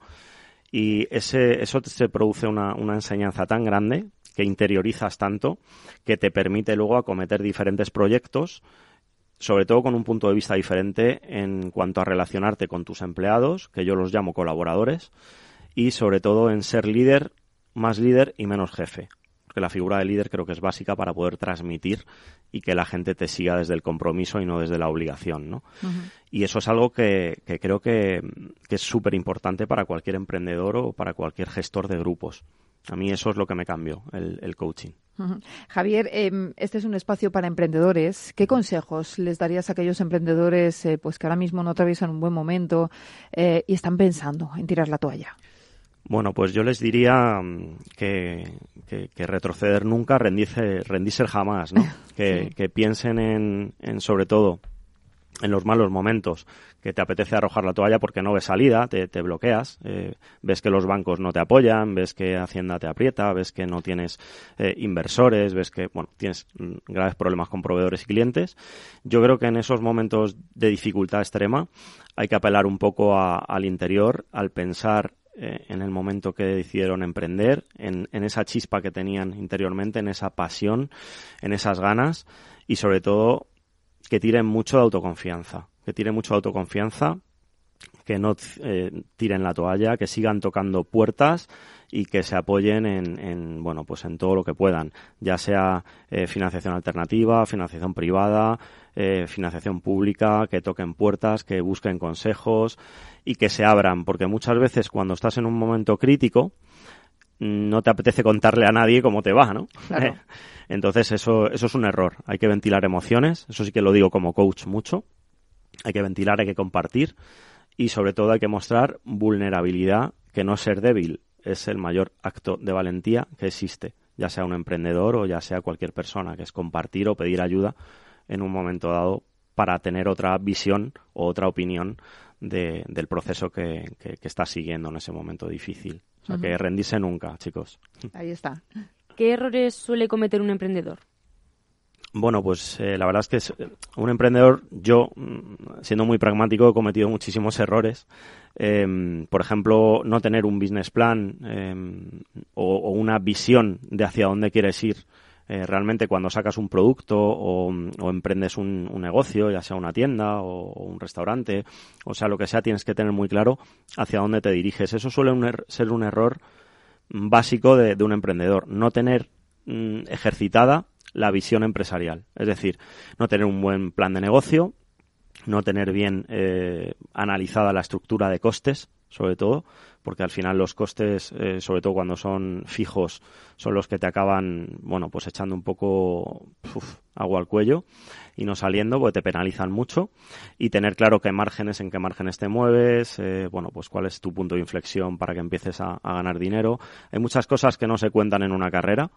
Y ese, eso se produce una, una enseñanza tan grande que interiorizas tanto que te permite luego acometer diferentes proyectos sobre todo con un punto de vista diferente en cuanto a relacionarte con tus empleados, que yo los llamo colaboradores, y sobre todo en ser líder, más líder y menos jefe. Porque la figura de líder creo que es básica para poder transmitir y que la gente te siga desde el compromiso y no desde la obligación, ¿no? Y eso es algo que, creo que, que es súper importante para cualquier emprendedor o para cualquier gestor de grupos. A mí eso es lo que me cambió, el, coaching. Javier, em, este es un espacio para emprendedores. ¿Qué consejos les darías a aquellos emprendedores eh, pues que ahora mismo no atraviesan un buen momento eh, y están pensando en tirar la toalla? Bueno, pues yo les diría mm, que, retroceder nunca, rendirse, rendirse jamás, ¿no? <laughs> que, que piensen en, en, sobre todo, en los malos momentos, que te apetece arrojar la toalla porque no ves salida, te, bloqueas, eh, ves que los bancos no te apoyan, ves que Hacienda te aprieta, ves que no tienes eh, inversores, ves que bueno, tienes mm, graves problemas con proveedores y clientes. Yo creo que en esos momentos de dificultad extrema hay que apelar un poco al interior, al pensar eh, en el momento que decidieron emprender, en, en esa chispa que tenían interiormente, en esa pasión, en esas ganas y sobre todo que tiren mucho de autoconfianza, que tiren mucho de autoconfianza, que no eh, tiren la toalla, que sigan tocando puertas y que se apoyen en, bueno pues en todo lo que puedan, ya sea eh, financiación alternativa, financiación privada, eh, financiación pública, que toquen puertas, que busquen consejos y que se abran, porque muchas veces cuando estás en un momento crítico no te apetece contarle a nadie cómo te va, ¿no? <laughs> Entonces eso, eso es un error. Hay que ventilar emociones, eso sí que lo digo como coach mucho. Hay que ventilar, hay que compartir y sobre todo hay que mostrar vulnerabilidad, que no ser débil es el mayor acto de valentía que existe, ya sea un emprendedor o ya sea cualquier persona, que es compartir o pedir ayuda en un momento dado para tener otra visión o otra opinión del proceso que, que, está siguiendo en ese momento difícil. O sea, que rendirse nunca, chicos. Ahí está. ¿Qué errores suele cometer un emprendedor? Bueno, pues eh, la verdad es que es, eh, un emprendedor, yo, mm, siendo muy pragmático, he cometido muchísimos errores. Em, por ejemplo, no tener un business plan em, o, una visión de hacia dónde quieres ir. Eh, realmente cuando sacas un producto o, emprendes un, negocio, ya sea una tienda o, un restaurante, o sea, lo que sea, tienes que tener muy claro hacia dónde te diriges. Eso suele er, ser un error básico de, un emprendedor, no tener mm, ejercitada la visión empresarial, es decir, no tener un buen plan de negocio, no tener bien eh, analizada la estructura de costes, sobre todo, porque al final los costes, eh, sobre todo cuando son fijos, son los que te acaban, bueno, pues echando un poco agua al cuello y no saliendo, porque te penalizan mucho. Y tener claro qué márgenes, en qué márgenes te mueves, eh, bueno, pues cuál es tu punto de inflexión para que empieces a, ganar dinero. Hay muchas cosas que no se cuentan en una carrera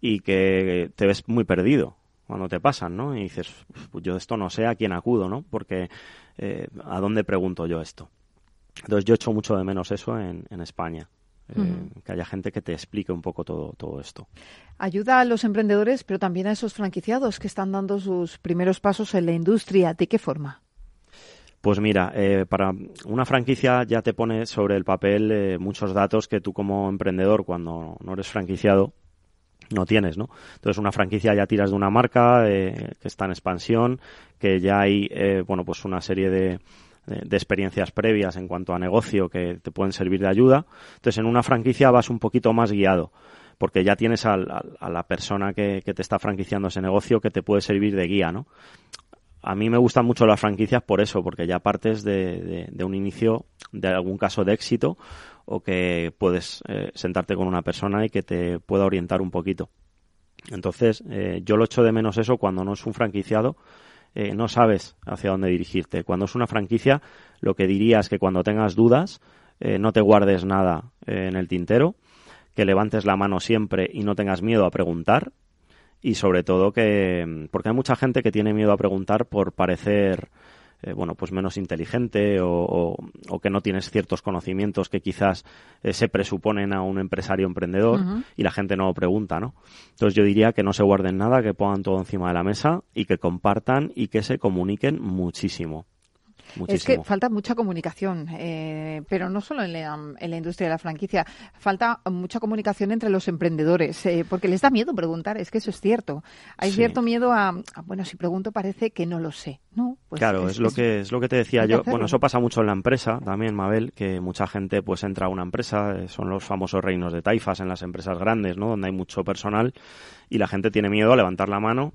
y que te ves muy perdido cuando te pasan, ¿no? Y dices, pues yo esto no sé a quién acudo, ¿no? Porque eh, ¿a dónde pregunto yo esto? Entonces yo echo mucho de menos eso en, España. Eh, que haya gente que te explique un poco todo, todo esto. Ayuda a los emprendedores, pero también a esos franquiciados que están dando sus primeros pasos en la industria. ¿De qué forma? Pues mira, eh, para una franquicia ya te pone sobre el papel eh, muchos datos que tú como emprendedor, cuando no eres franquiciado, no tienes, ¿no? Entonces una franquicia ya tiras de una marca que está en expansión, que ya hay, bueno, pues una serie de, de, experiencias previas en cuanto a negocio que te pueden servir de ayuda. Entonces, en una franquicia vas un poquito más guiado, porque ya tienes a la persona que, te está franquiciando ese negocio que te puede servir de guía, ¿no? a mí me gustan mucho las franquicias por eso, porque ya partes de, un inicio de algún caso de éxito o que puedes eh, sentarte con una persona y que te pueda orientar un poquito. Entonces, eh, yo lo echo de menos eso cuando no es un franquiciado, eh, no sabes hacia dónde dirigirte. Cuando es una franquicia, lo que diría es que cuando tengas dudas, no te guardes nada en el tintero, que levantes la mano siempre y no tengas miedo a preguntar, y sobre todo que porque hay mucha gente que tiene miedo a preguntar por parecer eh, bueno pues menos inteligente o, que no tienes ciertos conocimientos que quizás eh, se presuponen a un empresario emprendedor y la gente no lo pregunta no entonces yo diría que no se guarden nada que pongan todo encima de la mesa y que compartan y que se comuniquen muchísimo es que falta mucha comunicación, eh, pero no solo en la, industria de la franquicia, falta mucha comunicación entre los emprendedores, eh, porque les da miedo preguntar, es que eso es cierto. Hay cierto miedo a, bueno, si pregunto parece que no lo sé, ¿no? Pues claro, es, lo que es lo que te decía yo. Bueno, eso pasa mucho en la empresa también, Mabel, que mucha gente pues entra a una empresa, eh, son los famosos reinos de taifas en las empresas grandes, ¿no? Donde hay mucho personal y la gente tiene miedo a levantar la mano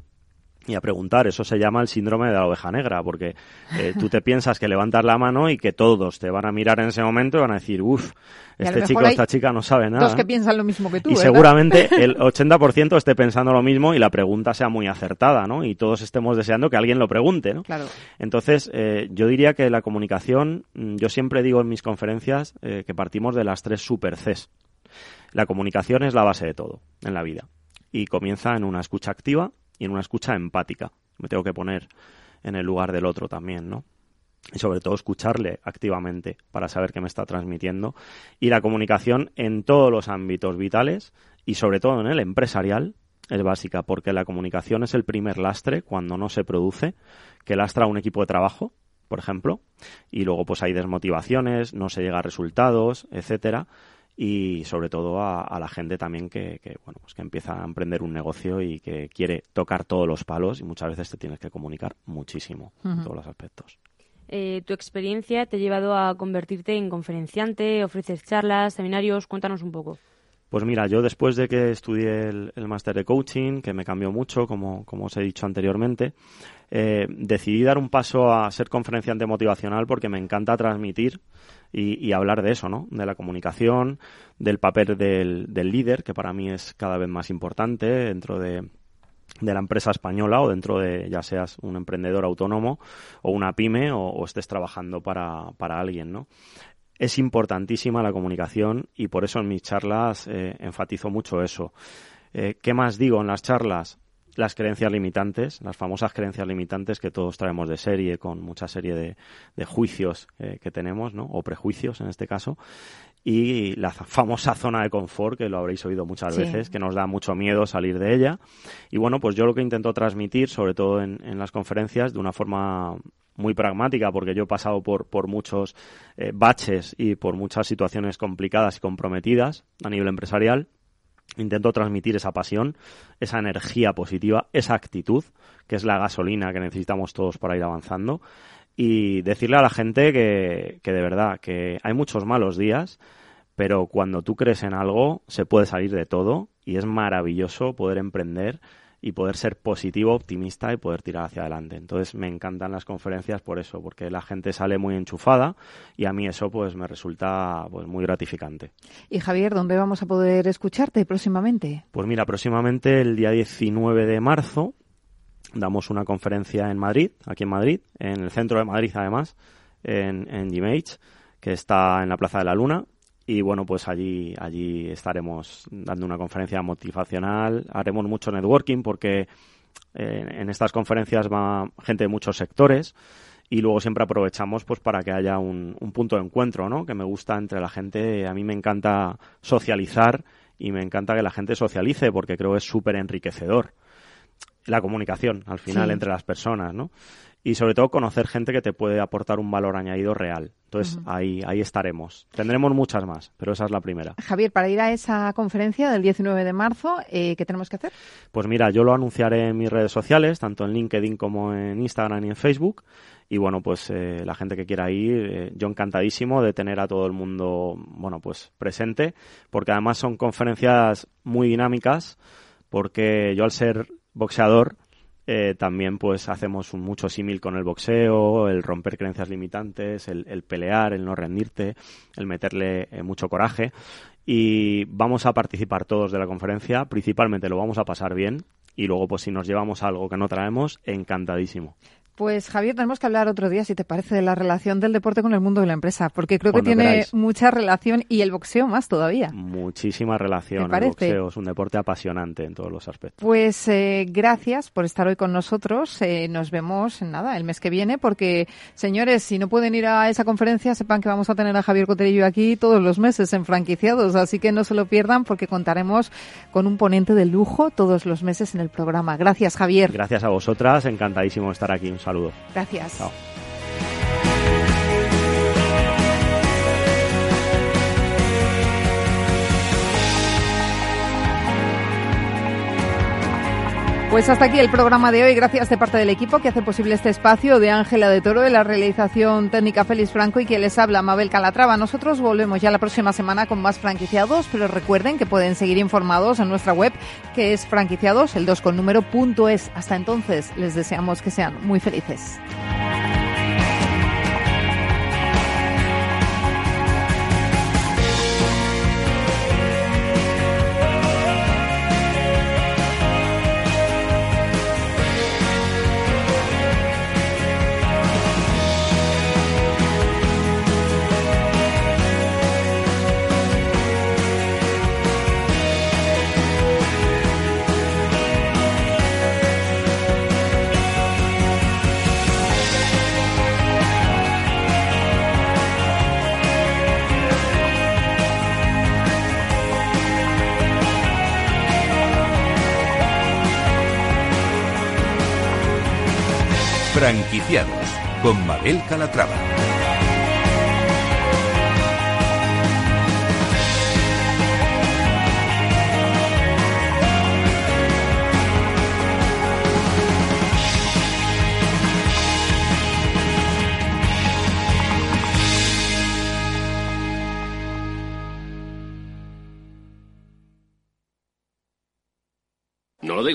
y a preguntar. Eso se llama el síndrome de la oveja negra, porque eh, tú te piensas que levantas la mano y que todos te van a mirar en ese momento y van a decir, uff, este chico o esta chica no sabe nada. Dos que piensan lo mismo que tú. Y seguramente el 80% esté pensando lo mismo y la pregunta sea muy acertada, ¿no? Y todos estemos deseando que alguien lo pregunte, ¿no? Claro. Entonces, eh, yo diría que la comunicación, mm, yo siempre digo en mis conferencias eh, que partimos de las tres super Cs. La comunicación es la base de todo en la vida y comienza en una escucha activa, y en una escucha empática. Me tengo que poner en el lugar del otro también, ¿no? Y sobre todo escucharle activamente para saber qué me está transmitiendo. Y la comunicación en todos los ámbitos vitales y sobre todo en el empresarial es básica porque la comunicación es el primer lastre cuando no se produce, que lastra un equipo de trabajo, por ejemplo, y luego pues hay desmotivaciones, no se llega a resultados, etcétera y sobre todo a, la gente también que, bueno pues que empieza a emprender un negocio y que quiere tocar todos los palos y muchas veces te tienes que comunicar muchísimo en todos los aspectos. Eh, tu experiencia te ha llevado a convertirte en conferenciante, ofreces charlas, seminarios, cuéntanos un poco. Pues mira, yo después de que estudié el, máster de coaching, que me cambió mucho, como, como os he dicho anteriormente, eh, decidí dar un paso a ser conferenciante motivacional porque me encanta transmitir y, hablar de eso, ¿no? De la comunicación, del papel del, líder, que para mí es cada vez más importante dentro de, la empresa española o dentro de ya seas un emprendedor autónomo o una pyme o, estés trabajando para, para alguien, ¿no? es importantísima la comunicación y por eso en mis charlas eh, enfatizo mucho eso. Eh, ¿Qué más digo en las charlas? Las creencias limitantes, las famosas creencias limitantes que todos traemos de serie, con mucha serie de, juicios eh, que tenemos, ¿no? o prejuicios en este caso, y la famosa zona de confort, que lo habréis oído muchas veces, que nos da mucho miedo salir de ella. Y bueno, pues yo lo que intento transmitir, sobre todo en, en las conferencias, de una forma muy pragmática, porque yo he pasado por, por muchos eh, baches y por muchas situaciones complicadas y comprometidas a nivel empresarial. Intento transmitir esa pasión, esa energía positiva, esa actitud, que es la gasolina que necesitamos todos para ir avanzando. Y decirle a la gente que, que de verdad, que hay muchos malos días, pero cuando tú crees en algo, se puede salir de todo y es maravilloso poder emprender y poder ser positivo, optimista y poder tirar hacia adelante. Entonces me encantan las conferencias por eso, porque la gente sale muy enchufada y a mí eso pues me resulta pues muy gratificante. Y Javier, ¿dónde vamos a poder escucharte próximamente? Pues mira, próximamente el día 19 de marzo damos una conferencia en Madrid, aquí en Madrid, en el centro de Madrid además, en, en que está en la Plaza de la Luna y bueno, pues allí, allí estaremos dando una conferencia motivacional, haremos mucho networking porque eh, en estas conferencias va gente de muchos sectores y luego siempre aprovechamos pues para que haya un, un punto de encuentro, ¿no? Que me gusta entre la gente, a mí me encanta socializar y me encanta que la gente socialice porque creo que es súper enriquecedor la comunicación al final entre las personas, ¿no? Y sobre todo conocer gente que te puede aportar un valor añadido real. Entonces ahí, ahí estaremos. Tendremos muchas más, pero esa es la primera. Javier, para ir a esa conferencia del 19 de marzo, eh, ¿qué tenemos que hacer? Pues mira, yo lo anunciaré en mis redes sociales, tanto en LinkedIn como en Instagram y en Facebook. Y bueno, pues eh, la gente que quiera ir, eh, yo encantadísimo de tener a todo el mundo, bueno, pues presente, porque además son conferencias muy dinámicas, porque yo al ser boxeador, eh, también pues hacemos un mucho símil con el boxeo, el romper creencias limitantes, el, pelear, el no rendirte, el meterle eh, mucho coraje. Y vamos a participar todos de la conferencia, principalmente lo vamos a pasar bien y luego pues si nos llevamos algo que no traemos, encantadísimo. Pues Javier, tenemos que hablar otro día, si te parece, de la relación del deporte con el mundo de la empresa, porque creo que tiene mucha relación y el boxeo más todavía. Muchísima relación. El boxeo es un deporte apasionante en todos los aspectos. Pues eh, gracias por estar hoy con nosotros. Eh, nos vemos en nada el mes que viene, porque señores, si no pueden ir a esa conferencia, sepan que vamos a tener a Javier Coterillo aquí todos los meses en franquiciados, así que no se lo pierdan porque contaremos con un ponente de lujo todos los meses en el programa. Gracias, Javier. Gracias a vosotras, encantadísimo de estar aquí. Saludo. Gracias. Pues hasta aquí el programa de hoy. Gracias de parte del equipo que hace posible este espacio de Ángela de Toro, de la realización técnica Félix Franco y que les habla Mabel Calatrava. Nosotros volvemos ya la próxima semana con más franquiciados, pero recuerden que pueden seguir informados en nuestra web que es franquiciados, el 2 con número punto es. Hasta entonces les deseamos que sean muy felices. Con Mabel Calatrava.